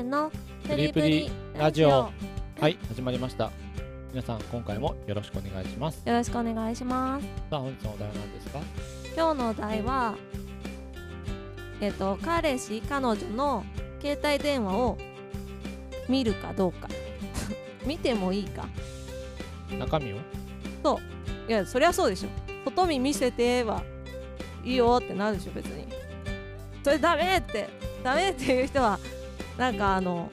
ーのプリプリラジオ。はい始まりました。皆さん今回もよろしくお願いします。よろしくお願いします。さあ本日のお題は何ですか？今日のお題はえっ、と彼氏彼女の携帯電話を見るかどうか。見てもいいか？中身を？いやそりゃそうでしょ。外見見せてはいいよってなるでしょ別に。それダメってダメっていう人はなんかあの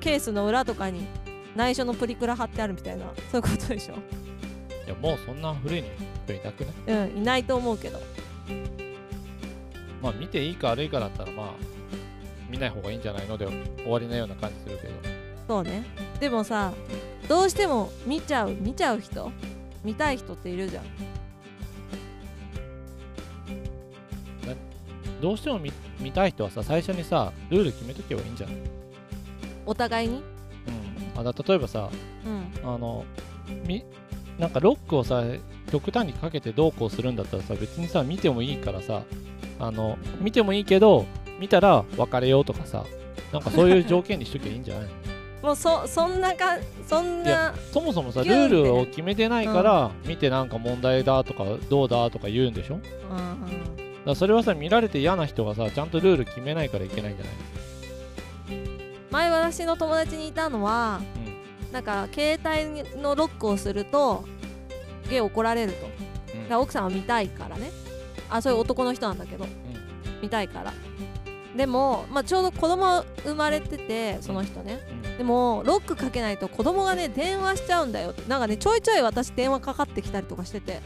ケースの裏とかに内緒のプリクラ貼ってあるみたいなそういうことでしょ？いやもうそんな古い人いなくない？うんいないと思うけど。まあ見ていいか悪いかだったらまあ見ない方がいいんじゃないの？で終わりなような感じするけど。そうね。でもさどうしても見ちゃう見ちゃう人？見たい人っているじゃん。どうしても見見たい人はさ最初にさルール決めとけばいいんじゃないお互いに？うん。あだ例えばさうん。あのみなんかロックをさ極端にかけてどうこうするんだったらさ別にさ見てもいいからさあの見てもいいけど見たら別れようとかさなんかそういう条件にしときゃいいんじゃない？の もうそそんなかそんいやなそもそもさルギュンってね。ールを決めてないから、見てなんか問題だとかどうだとか言うんでしょ？だかうんらそれはさ見られて嫌な人がさちゃんとルール決めないからいけないんじゃない？前私の友達にいたのは、なんか携帯のロックをするとゲイ怒られると、うん。だから奥さんは見たいからね。あそういう男の人なんだけど、見たいから。でも、まあ、ちょうど子供生まれててその人ね、うん。でもロックかけないと子供がね電話しちゃうんだよって。なんかねちょいちょい私電話かかってきたりとかしてて。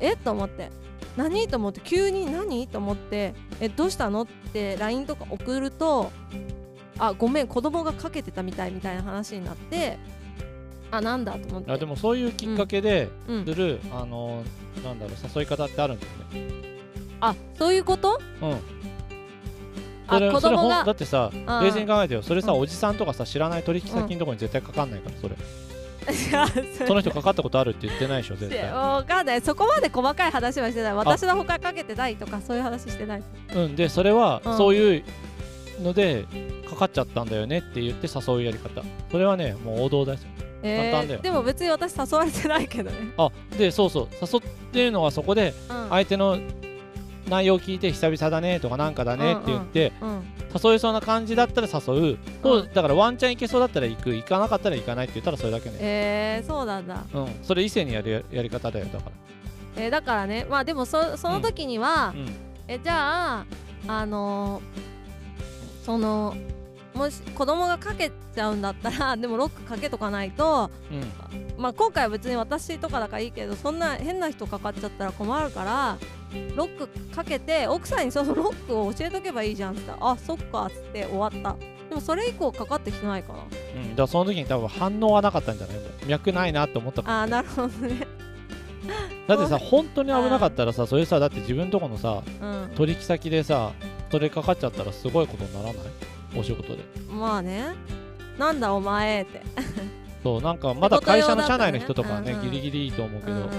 え？と思って何？と思って急に何？と思ってえどうしたの？って LINE とか送るとあごめん子供がかけてたみたいみたいな話になってあなんだ？と思って。あでもそういうきっかけでうん。する、あのなんだろう誘い方ってあるんだよね。あそういうこと？うん。あ子供がだってさ冷静に考えてよ。それさ、うん。おじさんとかさ知らない取引先のとこに絶対かかんないからそれ その人かかったことあるって言ってないでしょ絶対。わかんない。そこまで細かい話はしてない。私の他かけてないとかそういう話してない。うんでそれはうん。そういうのでかかっちゃったんだよねって言って誘うやり方。それはねもう王道だよ。え簡単だよ。ー、でも別に私誘われてないけどね、あでそうそう。誘ってるのはそこでうん。相手の内容を聞いて久々だねとかなんかだねって言って、うん、誘えそうな感じだったら誘う、とうん。だからワンチャン行けそうだったら行く行かなかったら行かないって言ったらそれだけね。えー、そうなんだ、うん。それ異性にやるややり方だよだかえー、だからねまあでもそその時にはら、うん。えじゃああのーそのもし子供がかけちゃうんだったら でもロックかけとかないとうん。まあ今回は別に私とかだからいいけどそんな変な人かかっちゃったら困るからロックかけて奥さんにそのロックを教えとけばいいじゃんって言ったらあそっかっつって終わった。でもそれ以降かかってきてないかなうん、だからその時に多分反応はなかったんじゃない？脈ないなって思ったからあーなるほどね。だってさ本当に危なかったらさそれさだって自分とこのさうん。取引先でさそれかかっちゃったらすごいことにならない？お仕事で。まあね。なんだお前って。そうなんかまだ会社の社内の仕人とかはね事用だったらねギリギリいいと思うけど、うんうん。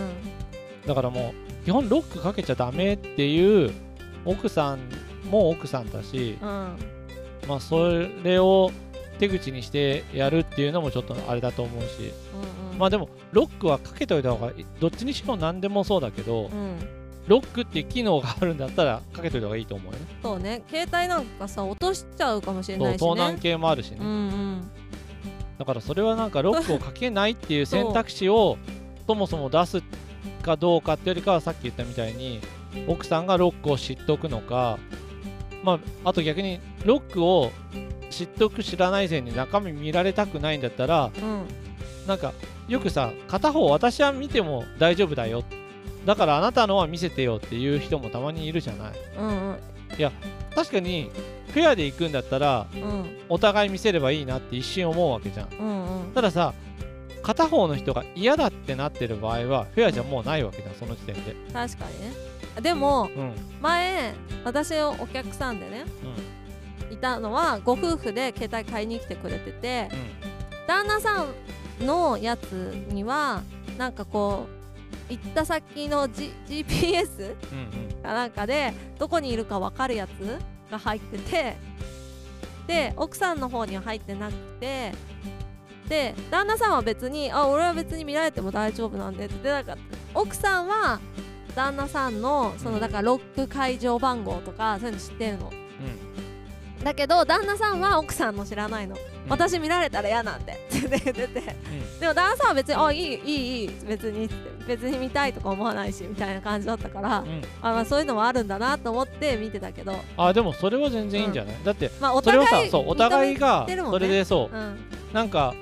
だからもう基本ロックかけちゃダメっていう奥さんも奥さんだし、うん。まあそれを手口にしてやるっていうのもちょっとあれだと思うし。うんうん。まあでもロックはかけといた方がいいどっちにしろ何でもそうだけど、うん。ロックって機能があるんだったらかけといた方がいいと思うよ。ねそうね。携帯なんかさ落としちゃうかもしれないしね。盗難系もあるしね、うんうん。だからそれはなんかロックをかけないっていう選択肢をそもそも出すかどうかってよりかはさっき言ったみたいに奥さんがロックを知っておくのかまああと逆にロックを知っておく知らない前に中身見られたくないんだったらうん。なんかよくさ片方私は見ても大丈夫だよ。だからあなたのは見せてよっていう人もたまにいるじゃない。うんうん。確かにフェアで行くんだったらうん。お互い見せればいいなって一瞬思うわけじゃん。うんうん。たださ片方の人が嫌だってなってる場合はフェアじゃもうないわけじゃんその時点で。確かにね。でもうん。前私のお客さんでねいたのはご夫婦で携帯買いに来てくれてて旦那さんのやつにはなんかこう行った先の、G、GPS うんうん。かなんかでどこにいるか分かるやつが入っててで奥さんの方には入ってなくてで旦那さんは別にあ俺は別に見られても大丈夫なんでってでなんか奥さんは旦那さんのそのだからロック解錠番号とかそういうの知ってるの。だけど旦那さんは奥さんの知らないの、私見られたら嫌なんで。って言ってて、でも旦那さんは別に「あいいいいいい別に」って別に見たいとか思わないしみたいな感じだったから、うん。あまあ、そういうのもあるんだなと思って見てたけど、あでもそれは全然いいんじゃない、だってまあ、おそれは互いさそうお互いがそれでそう。うん、なんか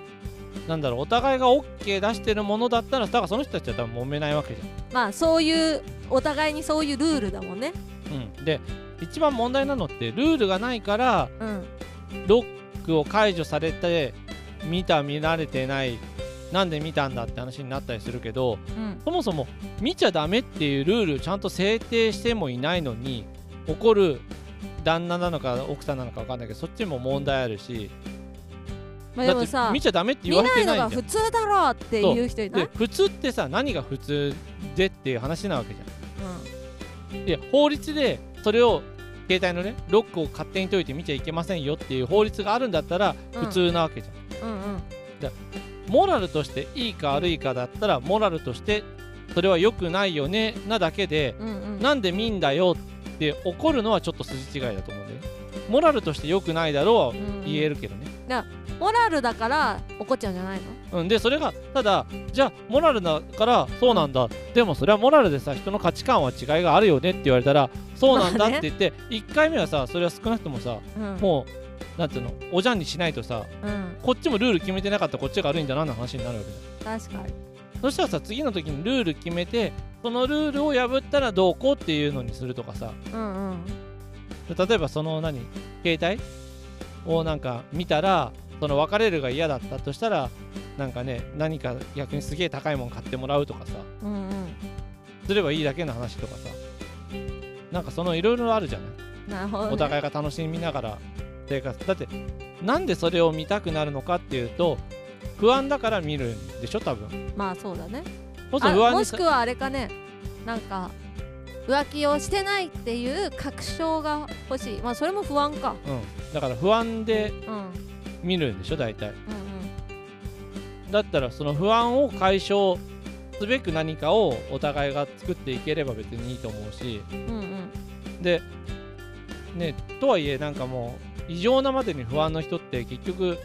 なんだろうお互いが OK 出してるものだったらだからその人たちは多分揉めないわけじまあそういうお互いにそういうルールだもんね。ゃん、うん、で一番問題なのってルールがないからうん。ロックを解除されて見た見られてないなんで見たんだって話になったりするけどうん。そもそも見ちゃダメっていうルールをちゃんと制定してもいないのに怒る旦那なのか奥さんなのか分かんないけどそっちも問題あるしまあでもさ見ちゃダメって言見われないのがてないじゃん普通だろうっていう人いない？で普通ってさ何が普通でっていう話なわけじゃん。ういや法律でそれを携帯のねロックを勝手に解いて見ちゃいけませんよっていう法律があるんだったらうん。普通なわけじゃん、んうん。うんモラルとしていいか悪いかだったらモラルとしてそれは良くないよねなだけでうんうん。なんで見んだよって怒るのはちょっと筋違いだと思うんだよね。モラルとして良くないだろうはうん言えるけどね、モラルだから怒っちゃうんじゃないの？うん、でそれがただじゃあモラルだからそうなんだ、でもそれはモラルでさ人の価値観は違いがあるよねって言われたらそうなんだまあね。って言って、1回目はさそれは少なくともさうん。もうなんていうの？おじゃんにしないとさうん。こっちもルール決めてなかったらこっちが悪いんだなの話になるわけじゃん。確かに。そしたらさ次の時にルール決めてそのルールを破ったらどうこうっていうのにするとかさ。うんうん。例えばその何？携帯？をなんか見たらその別れるが嫌だったとしたらなんかね何か逆にすげえ高いもの買ってもらうとかさ。うんうん。すればいいだけの話とかさ。なんかそのいろいろあるじゃない。ね、お互いが楽しみながら。生活。だってなんでそれを見たくなるのかっていうと不安だから見るんでしょ多分。まあそうだね。そうするあと不安にさもしくはあれかね。なんか浮気をしてないっていう確証が欲しい。まあそれも不安か。うん、だから不安で見るんでしょ大体。うんだったらその不安を解消すべく何かをお互いが作っていければ別にいいと思うし。うんうん。でねとはいえなんかもう異常なまでに不安の人って結局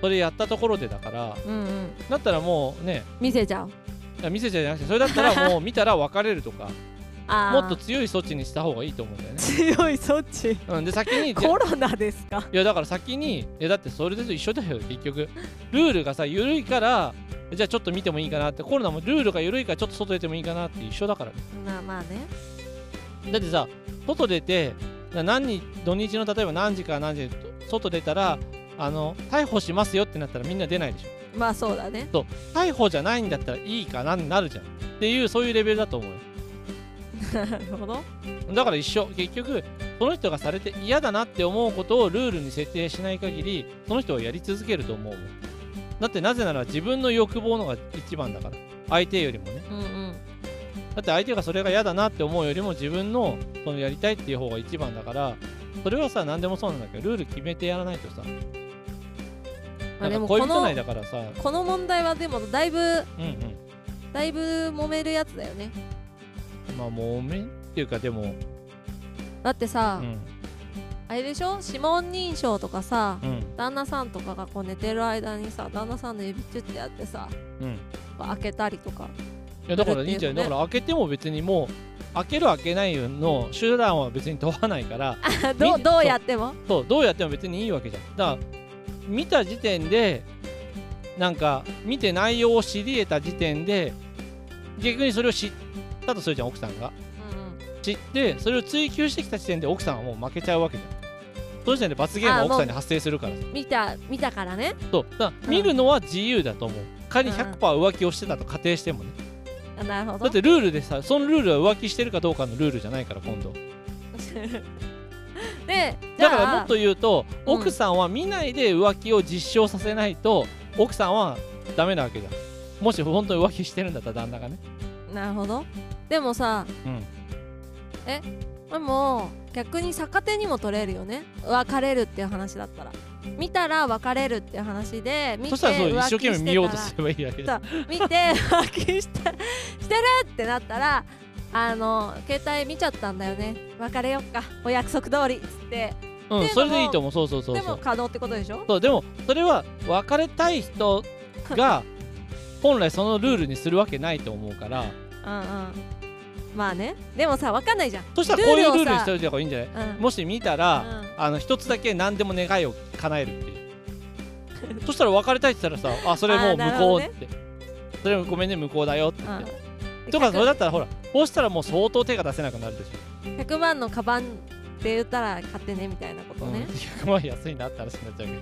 それやったところでだから。うんうん。だったらもうね。見せちゃう。見せちゃうじゃなくてそれだったらもう見たら別れるとかもっと強い措置にした方がいいと思うんだよね。強い措置。うん、で先にコロナですか？いやだから先にえだってそれと一緒だよ結局。ルールがさ緩いからじゃあちょっと見てもいいかなってコロナもルールが緩いからちょっと外出てもいいかなって一緒だからね。まあまあね。だってさ外出てな何日土日の例えば何時から何時で外出たらあの逮捕しますよってなったらみんな出ないでしょ。まあそうだね。逮捕じゃないんだったらいいかなになるじゃん。っていうそういうレベルだと思うよなるほど。だから一緒。結局その人がされて嫌だなって思うことをルールに設定しない限りその人はやり続けると思うだってなぜなら自分の欲望のが一番だから。相手よりもね。うんうんだって相手がそれが嫌だなって思うよりも自分のそのやりたいっていう方が一番だから。それはさ何でもそうなんだけどルール決めてやらないとさ。なんか恋人内だからさ。この問題はでもだいぶうんうん。だいぶ揉めるやつだよねまあ揉めっていうかでもだってさ、うん。あれでしょ？指紋認証とかさうん。旦那さんとかがこう寝てる間にさ旦那さんの指チュッてやってさうん。開けたりとか。いやだからいいんじゃない？だから開けても別にもう開ける開けないの手段は別に問わないから どどうやっても？そうどうやっても別にいいわけじゃん。だから見た時点でなんか見て内容を知り得た時点で逆にそれを知ったとするじゃん奥さんが。うん知ってそれを追求してきた時点で奥さんはもう負けちゃうわけじゃん。その時点で罰ゲームは奥さんに発生するから。見た見たからね。そう。だ見るのは自由だと思う。仮にうん。うん100%浮気をしてたと仮定してもね。あなるほど。だってルールでさそのルールは浮気してるかどうかのルールじゃないから今度。でだからもっと言うとうん。奥さんは見ないで浮気を実証させないと奥さんはダメなわけじゃん。もし本当に浮気してるんだったら旦那がねなるほど。でもさうん。でも逆に逆手にも取れるよね。別れるっていう話だったら。見たら別れるっていう話で見てそしたらそう一生懸命見ようとすればいいだ。けで見て浮気してしてるってなったらあの携帯見ちゃったんだよね。別れよっか。お約束通りっつって。うん。それでいいと思う。そうそうそうでそう。も可能ってことでしょ？そうでもそれは別れたい人が 本来そのルールにするわけないと思うから。うんうん。まあね。でもさ分かんないじゃん。そしたらこういうルールにしておいた方がいいんじゃない？うん。もし見たら、あの一つだけ何でも願いを叶えるっていう。そしたら別れたいって言ったらさあそれもうあーなる無ほどね。効って、それごめんね無効だよって。言って、うん。とかそれだったらほらこうしたらもう相当手が出せなくなるでしょ、100万のカバンって言ったら買ってねみたいなことうん、ね、100万安いなって話になっちゃうけ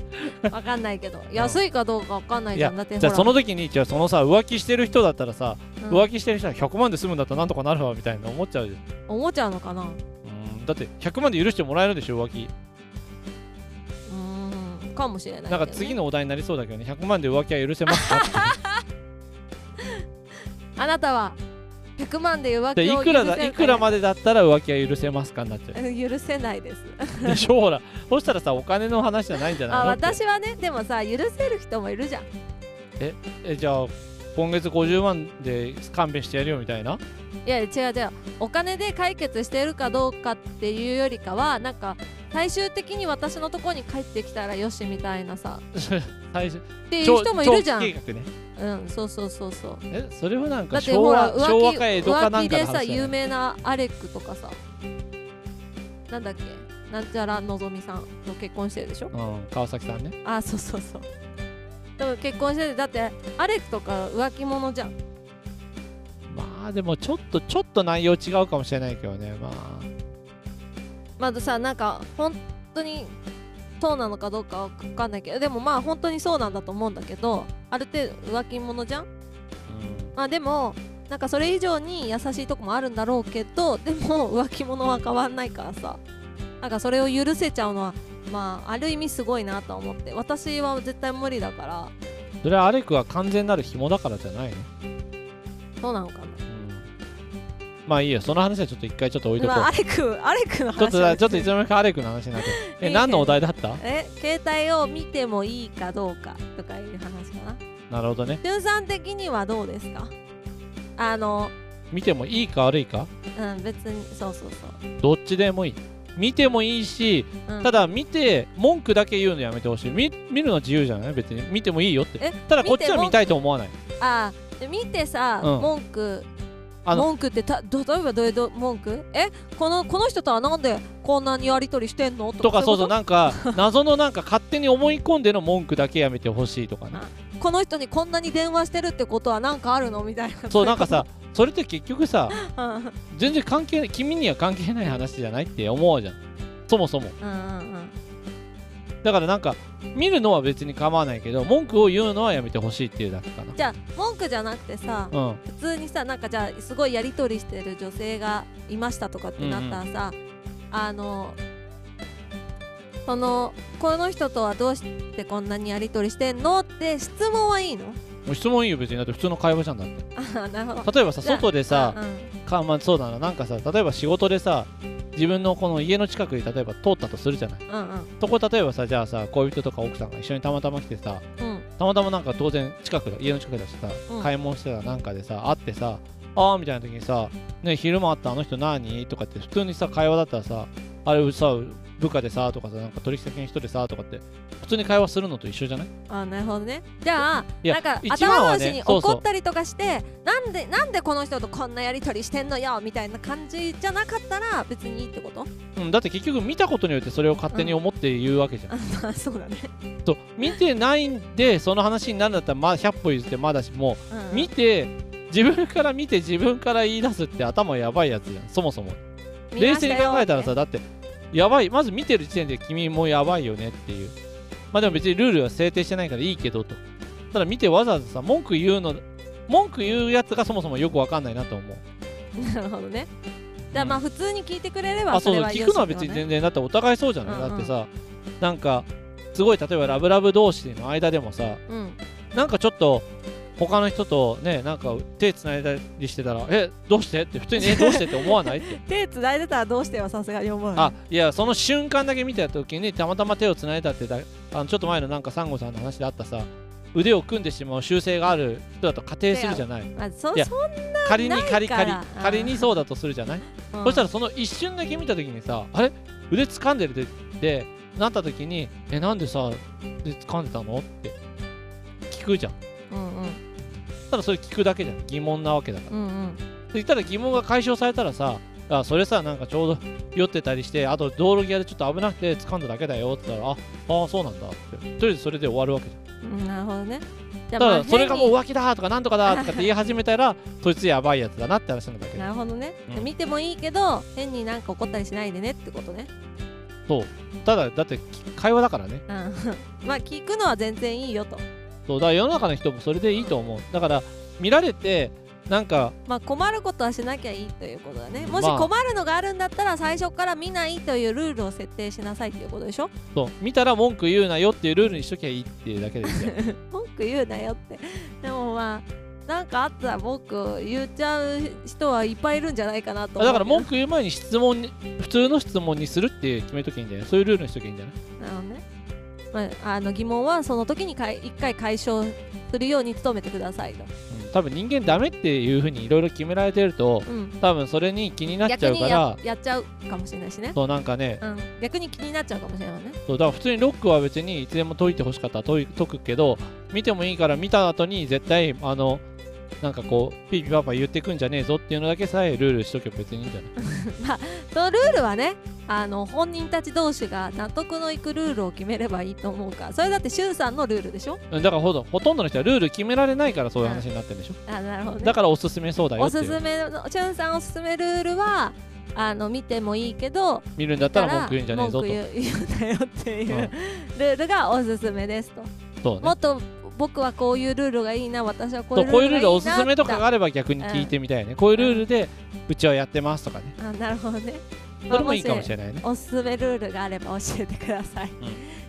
ど。分かんないけど。安いかどうか分かんないじゃん。だってじゃあそのほ時にじゃあそのさ浮気してる人だったらさ、ら、うん。浮気してる人は100万で済むんだったらなんとかなるわみたいな思っちゃうじゃん。思っちゃうのかな。ううん。だって100万で許してもらえるでしょ浮気。ーん。かもしれないね、なんか次のお題になりそうだけどね。100万で浮気は許せますか あなたは100万で浮で気をいくらいくらまでだったら浮気は許せますかになっちゃう。許せないです。でしょほらそしたらさお金の話じゃないんじゃないあのって私はねでもさ許せる人もいるじゃん。えじゃあ今月50万で勘弁してやるよみたいな？いや違う違う。お金で解決してるかどうかっていうよりかはなんか最終的に私のとこに帰ってきたらよしみたいなさ。最初っていう人もいるじゃん。ね。うんそうそうそうそう。えそれはなんだか昭ってほら浮気浮気でさ有名なアレックとかさ。なんだっけ？なんちゃらのぞみさんと結婚してるでしょ？うん川崎さんね。あそうそうそうでも結婚しててだってアレックとか浮気者じゃん。まあでもちょっとちょっと内容違うかもしれないけどねまあ。まずさなんか本当にそうなのかどうかわかんないけどでもまあ本当にそうなんだと思うんだけどある程度浮気者じゃん？うん。まあでもなんかそれ以上に優しいとこもあるんだろうけどでも 浮気者は変わんないからさ。なんかそれを許せちゃうのはまあある意味すごいなとは思って。私は絶対無理だから。それはアレクは完全なる紐だからじゃないの？そうなのかな。うん。まあいいよその話はちょっと一回ちょっと置いとこまあ、アうレクアレクの話ちょっとだちょっといつの間にかアレクの話になって。え何のお題だった？え携帯を見てもいいかどうかとかいう話かな。なるほどね。しゅんさん的にはどうですか？あの見てもいいか悪いか？うん別にそうそうそう。どっちでもいい見てもいいしうん。ただ見て文句だけ言うのやめてほしい。見見るのは自由じゃない？別に。見てもいいよって。えただこっちは見たいと思わない。あーで見てさ、うん。文句文句ってたど例えばどういうど文句？え？このこの人とはなんでこんなにやり取りしてんの？とかそうそうななんか 謎のなんか勝手に思い込んでの文句だけやめてほしいとかね。この人にこんなに電話してるってことはなんかあるの？みたいな。そうなんかさそれって結局さ うん。うん全然関係ない君には関係ない話じゃないって思うじゃん。そもそも。うんうんだからなんか見るのは別に構わないけど文句を言うのはやめてほしいっていうだけかじゃあ文句じゃなくてさなうん。普通にさなんかじゃあすごいやり取りしてる女性がいましたとかってなったらさ、あのそのこの人とはどうしてこんなにやり取りしてんのって質問はいいの？質問いいよ別に。だって普通の会話じゃんだって。あなるほど。例えばさ外でさうんうん。かまあそうだな。なんかさ例えば仕事でさ自分のこの家の近くに例えば通ったとするじゃない。うんうん。そこ例えばさじゃあさ恋人とか奥さんが一緒にたまたま来てさうん。たまたまなんか当然近くだ家の近くだしさ、うん。買い物してたなんかでさ会ってさあーみたいな時にさ「ね昼間会った？あの人何?」とかって普通にさ会話だったらさあれさ部下でさとかさなんか取引先の人でさとかって普通に会話するのと一緒じゃない？あなるほどね。じゃあなんか頭同士に怒ったりとかしてなんでなんでこの人とこんなやり取りしてんのよみたいな感じじゃなかったら別にいいってこと？うん、だって結局見たことによってそれを勝手に思って言うわけじゃん、あまあそうだね、と見てないんでその話になるんだったらまあ100歩譲ってまだしもうん。見て自分から見て自分から言い出すって頭やばいやつじゃん。そもそも。冷静に考えたらさだってやばい。まず見てる時点で君もやばいよねっていう。まあでも別にルールは制定してないからいいけどと。ただ見てわざわざさ文句言うの文句言うやつがそもそもよくわかんないなと思う。なるほどね。じゃあまあ普通に聞いてくれればうそう。それは聞くのは別に全然だってお互いそうじゃない、うんうん。だってさなんかすごい例えばラブラブ同士の間でもさうん。なんかちょっと他の人とねなんか手つないだりしてたらえどうして？って普通にえどうして？って思わないって。手つないでたらどうしてはさすがに思うあいやその瞬間だけ見た時にたまたま手をつないだってだあのちょっと前のなんかサンゴさんの話であったさ腕を組んでしまう習性がある人だと仮定するじゃない。まあ、そいやそん仮に仮ないから。仮仮にそうだとするじゃない、うん。そしたらその一瞬だけ見た時にさあれ？腕掴んでるでってなった時にえなんでさ腕掴んでたの？って聞くじゃんただそれ聞くだけじゃん疑問なわけだから。うんうん。で言ったら疑問が解消されたらさあそれさなんかちょうど酔ってたりしてあと道路際でちょっと危なくて掴んだだけだよって言ったらああそうなんだって。とりあえずそれで終わるわけじゃん。うんなるほどね。だからそれがもう変浮気だとかなんとかだとかって言い始めたらそいつやばいやつだなって話なんだけにど。なるほどね、うん。見てもいいけど変になんか怒ったりしないでねってことね。そう。ただだって会話だからね。うん。まあ聞くのは全然いいよとそうだから世の中の人もそれでいいと思う。だから見られてなんかまあ困ることはしなきゃいいということだね。もしまあ困るのがあるんだったら最初から見ないというルールを設定しなさいっていうことでしょ？そう見たら文句言うなよっていうルールにしときゃいいっていうだけですよ。文句言うなよって。でもまあなんかあったら僕言っちゃう人はいっぱいいるんじゃないかなと思うだから文句句言う前に質問に普通の質問にするって決めときゃいいんじゃない？そういうルールにしときゃいいんじゃない？なるほどね、まあ、あの疑問はその時にかい一回解消するように努めてくださいと、うん多分人間ダメっていうふうにいろいろ決められてるとうん、多分それに気になっちゃうからややっちゃうかもしれないしね、そうなんかねうん、逆に気になっちゃうかもしれないね。そうだから普通にロックは別にいつでも解いてほしかったら解くけど見てもいいから見た後に絶対あのなんかこうピーピーパーパー言ってくんじゃねえぞっていうのだけさえルールしとけば別にいいんじゃない？そのルールはねあの本人たち同士が納得のいくルールを決めればいいと思うか。らそれだってしゅんさんのルールでしょ？うんだからほどほとんどの人はルール決められないからそういう話になってるんでしょ、あなるほどね。だからおすすめそうだよおっていう。すすめのしゅんさんおすすめルールはあの見てもいいけど見るんだったら文句言うんじゃねえぞと。文句言うよっていう、うんルールがおすすめですと、そうね。もっと僕はこういうルールがいいな私はこうそいううルールがいいなこういうルールおすすめとかがあれば逆に聞いてみたいね、こういうルールでうちはやってますとかね。あなるほどねそれもいいかもしれないね。おすすめルールがあれば教えてください、ん。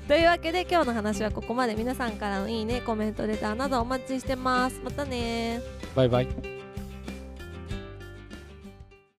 というわけで今日の話はここまで。皆さんからのいいねコメントレターなどお待ちしてます。またねバイバイ